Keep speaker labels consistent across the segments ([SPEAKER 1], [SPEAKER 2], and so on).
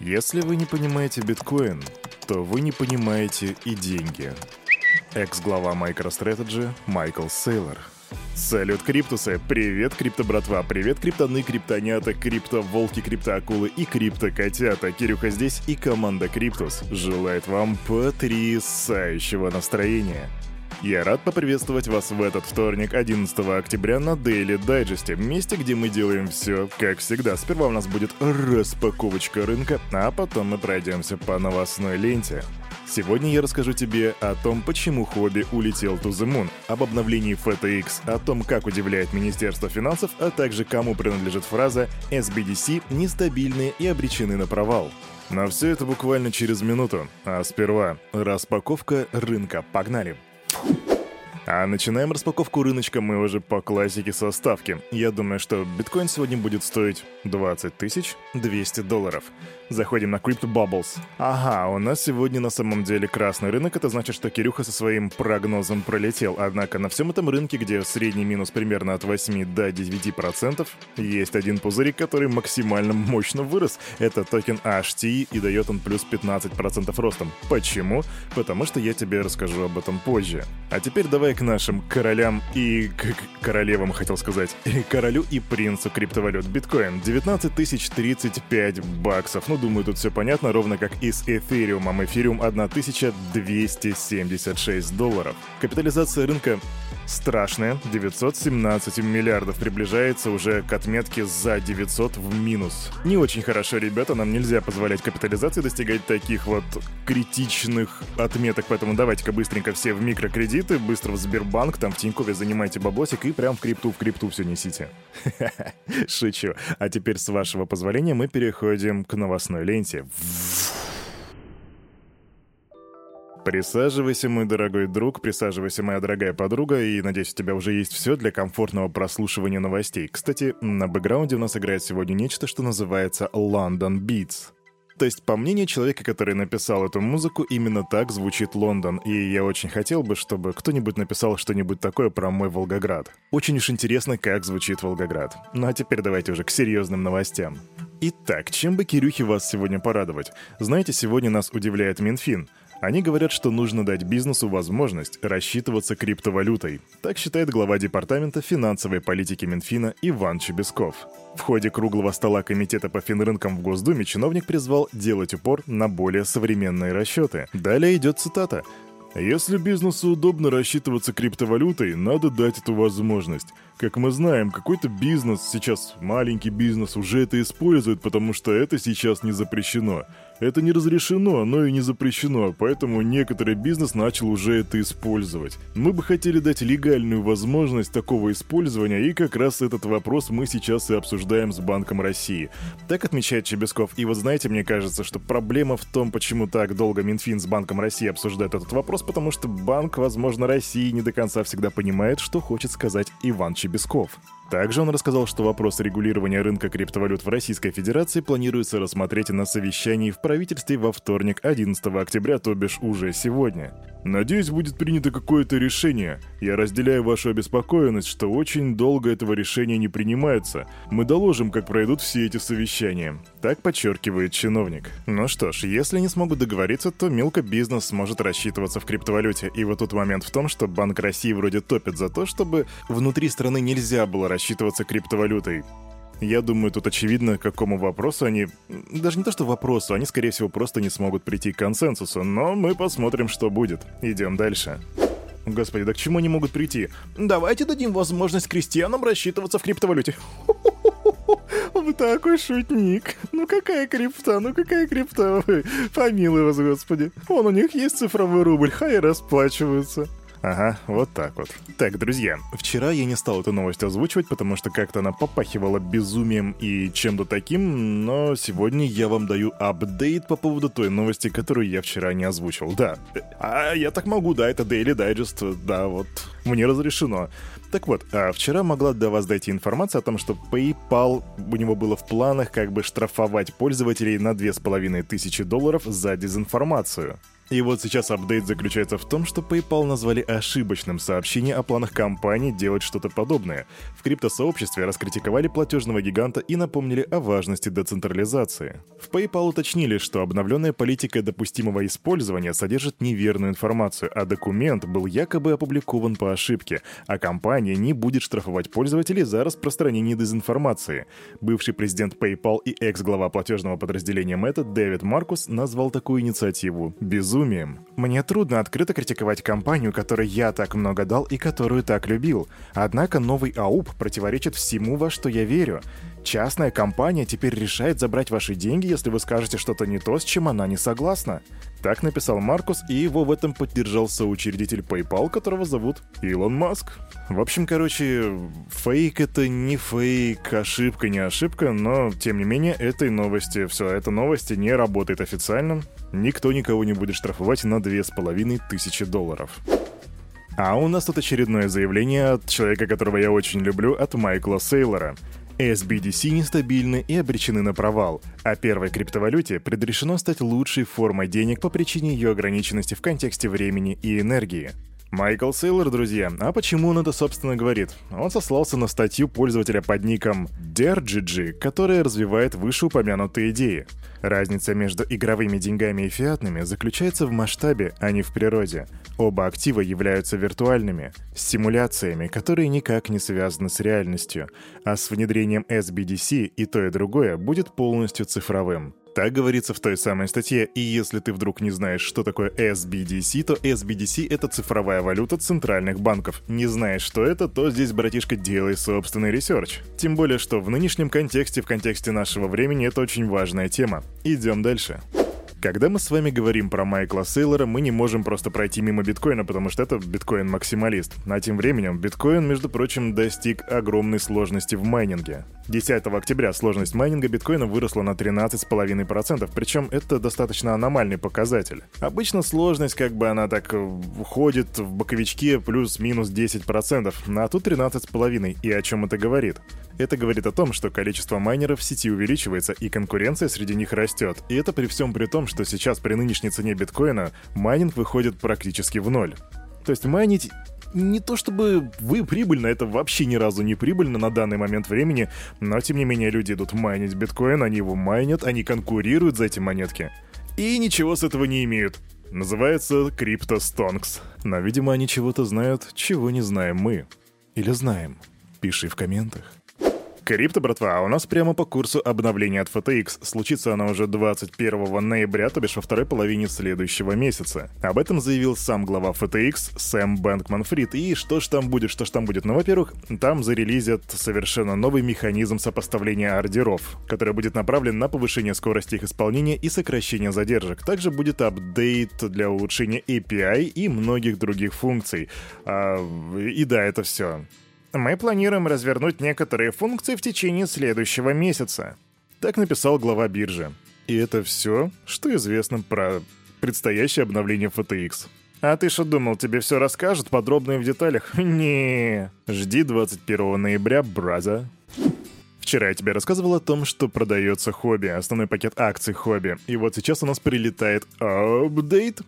[SPEAKER 1] Если вы не понимаете биткоин, то вы не понимаете и деньги. Экс-глава MicroStrategy Майкл Сейлор. Салют, Криптусы! Привет, крипто-братва! Привет, криптоны, криптонята, крипто-волки, крипто-акулы и крипто-котята! Кирюха здесь и команда Криптус желает вам потрясающего настроения. Я рад поприветствовать вас в этот вторник, 11 октября, на Daily Digest, месте, где мы делаем все, как всегда. Сперва у нас будет распаковочка рынка, а потом мы пройдемся по новостной ленте. Сегодня я расскажу тебе о том, почему хобби улетел to the moon, об обновлении FTX, о том, как удивляет Министерство финансов, а также кому принадлежит фраза «SBDC нестабильные и обречены на провал». Но все это буквально через минуту. А сперва распаковка рынка. Погнали! Thank you. А начинаем распаковку рыночка мы уже по классике со ставки. Я думаю, что биткоин сегодня будет стоить 20 тысяч 200 долларов. Заходим на Crypto Bubbles. Ага, у нас сегодня на самом деле красный рынок, это значит, что Кирюха со своим прогнозом пролетел. Однако на всем этом рынке, где средний минус примерно от 8 до 9%, есть один пузырик, который максимально мощно вырос. Это токен HT и дает он плюс 15% ростом. Почему? Потому что я тебе расскажу об этом позже. А теперь давай к нашим королям и к королевам, хотел сказать. Королю и принцу криптовалют. Биткоин 19 тысяч 35 баксов. Ну, думаю, тут все понятно, ровно как и с эфириумом. Эфириум 1276 долларов. Капитализация рынка страшная. 917 миллиардов приближается уже к отметке за 900 в минус. Не очень хорошо, ребята, нам нельзя позволять капитализации достигать таких вот критичных отметок, поэтому давайте-ка быстренько все в микрокредиты, быстро в Сбербанк, там в Тинькове занимайте баблосик и прям в крипту, в крипту все несите. Шучу. А теперь, с вашего позволения, мы переходим к новостной ленте. Присаживайся, мой дорогой друг, присаживайся, моя дорогая подруга, и, надеюсь, у тебя уже есть все для комфортного прослушивания новостей. Кстати, на бэкграунде у нас играет сегодня нечто, что называется London Beats. То есть, по мнению человека, который написал эту музыку, именно так звучит Лондон, и я очень хотел бы, чтобы кто-нибудь написал что-нибудь такое про мой Волгоград. Очень уж интересно, как звучит Волгоград. Ну а теперь давайте уже к серьезным новостям. Итак, чем бы Кирюхе вас сегодня порадовать? Знаете, сегодня нас удивляет Минфин — они говорят, что нужно дать бизнесу возможность рассчитываться криптовалютой. Так считает глава департамента финансовой политики Минфина Иван Чебесков. В ходе круглого стола Комитета по финрынкам в Госдуме чиновник призвал делать упор на более современные расчеты. Далее идет цитата. Если бизнесу удобно рассчитываться криптовалютой, надо дать эту возможность. Как мы знаем, какой-то бизнес, сейчас маленький бизнес, уже это использует, потому что это сейчас не запрещено. Это не разрешено, но и не запрещено, поэтому некоторый бизнес начал уже это использовать. Мы бы хотели дать легальную возможность такого использования, и как раз этот вопрос мы сейчас и обсуждаем с Банком России. Так отмечает Чебесков. И вот знаете, мне кажется, что проблема в том, почему так долго Минфин с Банком России обсуждает этот вопрос, потому что Банк, возможно, России не до конца всегда понимает, что хочет сказать Иван Чебесков. Щебесков. Также он рассказал, что вопрос регулирования рынка криптовалют в Российской Федерации планируется рассмотреть на совещании в правительстве во вторник, 11 октября, то бишь уже сегодня. Надеюсь, будет принято какое-то решение. Я разделяю вашу обеспокоенность, что очень долго этого решения не принимается. Мы доложим, как пройдут все эти совещания. Так подчеркивает чиновник. Ну что ж, если не смогут договориться, то мелко бизнес сможет рассчитываться в криптовалюте. И вот тут момент в том, что Банк России вроде топит за то, чтобы внутри страны нельзя было рассчитываться криптовалютой. Я думаю, тут очевидно, к какому вопросу они... Даже не то, что вопросу, они, скорее всего, просто не смогут прийти к консенсусу, но мы посмотрим, что будет. Идем дальше. Господи, да к чему они могут прийти? Давайте дадим возможность крестьянам рассчитываться в криптовалюте. Вы такой шутник. Ну какая крипта, ну какая крипта? Помилуй вас, господи. Вон у них есть цифровой рубль, хай расплачиваются. Ага, вот так вот. Так, друзья, вчера я не стал эту новость озвучивать, потому что как-то она попахивала безумием и чем-то таким, но сегодня я вам даю апдейт по поводу той новости, которую я вчера не озвучил. Да, а я так могу, да, это Daily Digest, да, вот, мне разрешено. Так вот, а вчера могла до вас дойти информация о том, что PayPal у него было в планах как бы штрафовать пользователей на 2500 долларов за дезинформацию. И вот сейчас апдейт заключается в том, что PayPal назвали ошибочным сообщение о планах компании делать что-то подобное. В криптосообществе раскритиковали платежного гиганта и напомнили о важности децентрализации. В PayPal уточнили, что обновленная политика допустимого использования содержит неверную информацию, а документ был якобы опубликован по ошибке, а компания не будет штрафовать пользователей за распространение дезинформации. Бывший президент PayPal и экс-глава платежного подразделения Meta Дэвид Маркус назвал такую инициативу «безумием» безумием. Мне трудно открыто критиковать компанию, которой я так много дал и которую так любил. Однако новый АУП противоречит всему, во что я верю. Частная компания теперь решает забрать ваши деньги, если вы скажете что-то не то, с чем она не согласна. Так написал Маркус, и его в этом поддержал соучредитель PayPal, которого зовут Илон Маск. В общем, короче, фейк это не фейк, ошибка не ошибка, но, тем не менее, этой новости, все, эта новость не работает официально. Никто никого не будет штрафовать на две с половиной тысячи долларов. А у нас тут очередное заявление от человека, которого я очень люблю, от Майкла Сейлора. SBDC нестабильны и обречены на провал, а первой криптовалюте предрешено стать лучшей формой денег по причине ее ограниченности в контексте времени и энергии. Майкл Сейлор, друзья. А почему он это, собственно, говорит? Он сослался на статью пользователя под ником Dergigi, которая развивает вышеупомянутые идеи. Разница между игровыми деньгами и фиатными заключается в масштабе, а не в природе. Оба актива являются виртуальными, симуляциями, которые никак не связаны с реальностью, а с внедрением CBDC и то и другое будет полностью цифровым. Так говорится в той самой статье, и если ты вдруг не знаешь, что такое CBDC, то CBDC — это цифровая валюта центральных банков. Не знаешь, что это, то здесь, братишка, делай собственный research. Тем более, что в нынешнем контексте, в контексте нашего времени, это очень важная тема. Идем дальше. Когда мы с вами говорим про Майкла Сейлора, мы не можем просто пройти мимо биткоина, потому что это биткоин-максималист. А тем временем биткоин, между прочим, достиг огромной сложности в майнинге. 10 октября сложность майнинга биткоина выросла на 13,5%, причем это достаточно аномальный показатель. Обычно сложность, как бы она так уходит в боковичке плюс-минус 10%, а тут 13,5%. И о чем это говорит? Это говорит о том, что количество майнеров в сети увеличивается и конкуренция среди них растет. И это при всем при том, что сейчас при нынешней цене биткоина майнинг выходит практически в ноль. То есть майнить не то чтобы вы прибыльно, это вообще ни разу не прибыльно на данный момент времени, но тем не менее люди идут майнить биткоин, они его майнят, они конкурируют за эти монетки. И ничего с этого не имеют. Называется CryptoStonks. Но, видимо, они чего-то знают, чего не знаем мы. Или знаем. Пиши в комментах. Крипто, братва, а у нас прямо по курсу обновления от FTX. Случится оно уже 21 ноября, то бишь во второй половине следующего месяца. Об этом заявил сам глава FTX Сэм Бэнкман Фрид. И что ж там будет, что ж там будет? Ну, во-первых, там зарелизят совершенно новый механизм сопоставления ордеров, который будет направлен на повышение скорости их исполнения и сокращение задержек. Также будет апдейт для улучшения API и многих других функций. А, и да, это все. Мы планируем развернуть некоторые функции в течение следующего месяца. Так написал глава биржи. И это все, что известно про предстоящее обновление FTX. А ты что думал, тебе все расскажут подробно и в деталях? Не, жди 21 ноября, браза. Вчера я тебе рассказывал о том, что продается хобби, основной пакет акций хобби. И вот сейчас у нас прилетает апдейт.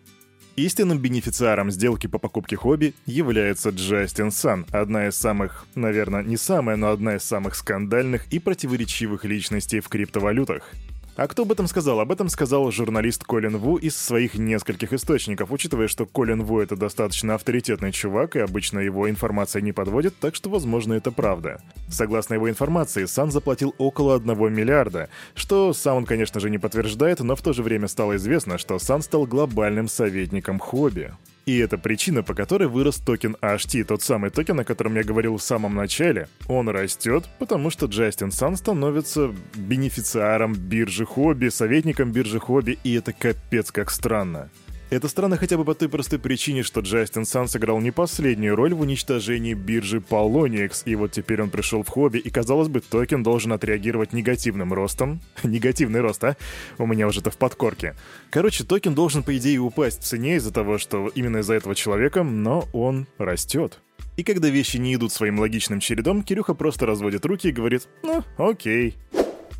[SPEAKER 1] Истинным бенефициаром сделки по покупке хобби является Джастин Сан, одна из самых, наверное, не самая, но одна из самых скандальных и противоречивых личностей в криптовалютах. А кто об этом сказал? Об этом сказал журналист Колин Ву из своих нескольких источников, учитывая, что Колин Ву это достаточно авторитетный чувак, и обычно его информация не подводит, так что, возможно, это правда. Согласно его информации, Сан заплатил около 1 миллиарда, что сам он, конечно же, не подтверждает, но в то же время стало известно, что Сан стал глобальным советником Huobi. И это причина, по которой вырос токен HT, тот самый токен, о котором я говорил в самом начале. Он растет, потому что Джастин Сан становится бенефициаром биржи Huobi, советником биржи Huobi, и это капец как странно. Это странно хотя бы по той простой причине, что Джастин Сан сыграл не последнюю роль в уничтожении биржи Poloniex, и вот теперь он пришел в Huobi, и казалось бы, токен должен отреагировать негативным ростом. Негативный рост, а? У меня уже это в подкорке. Короче, токен должен, по идее, упасть в цене из-за того, что именно из-за этого человека, но он растет. И когда вещи не идут своим логичным чередом, Кирюха просто разводит руки и говорит «Ну, окей».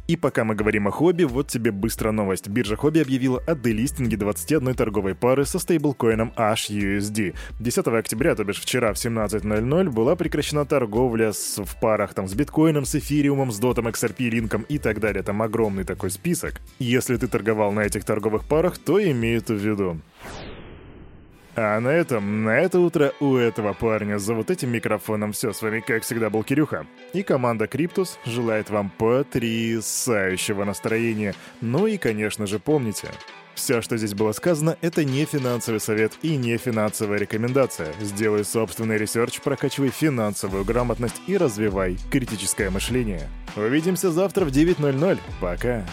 [SPEAKER 1] И пока мы говорим о хобби, вот тебе быстро новость. Биржа хобби объявила о делистинге 21 торговой пары со стейблкоином HUSD. 10 октября, то бишь вчера в 17.00, была прекращена торговля с, в парах там с биткоином, с эфириумом, с дотом, XRP, линком и так далее. Там огромный такой список. Если ты торговал на этих торговых парах, то имей это в виду. А на этом, на это утро у этого парня за вот этим микрофоном все. С вами, как всегда, был Кирюха. И команда Криптус желает вам потрясающего настроения. Ну и, конечно же, помните, все, что здесь было сказано, это не финансовый совет и не финансовая рекомендация. Сделай собственный research, прокачивай финансовую грамотность и развивай критическое мышление. Увидимся завтра в 9.00. Пока.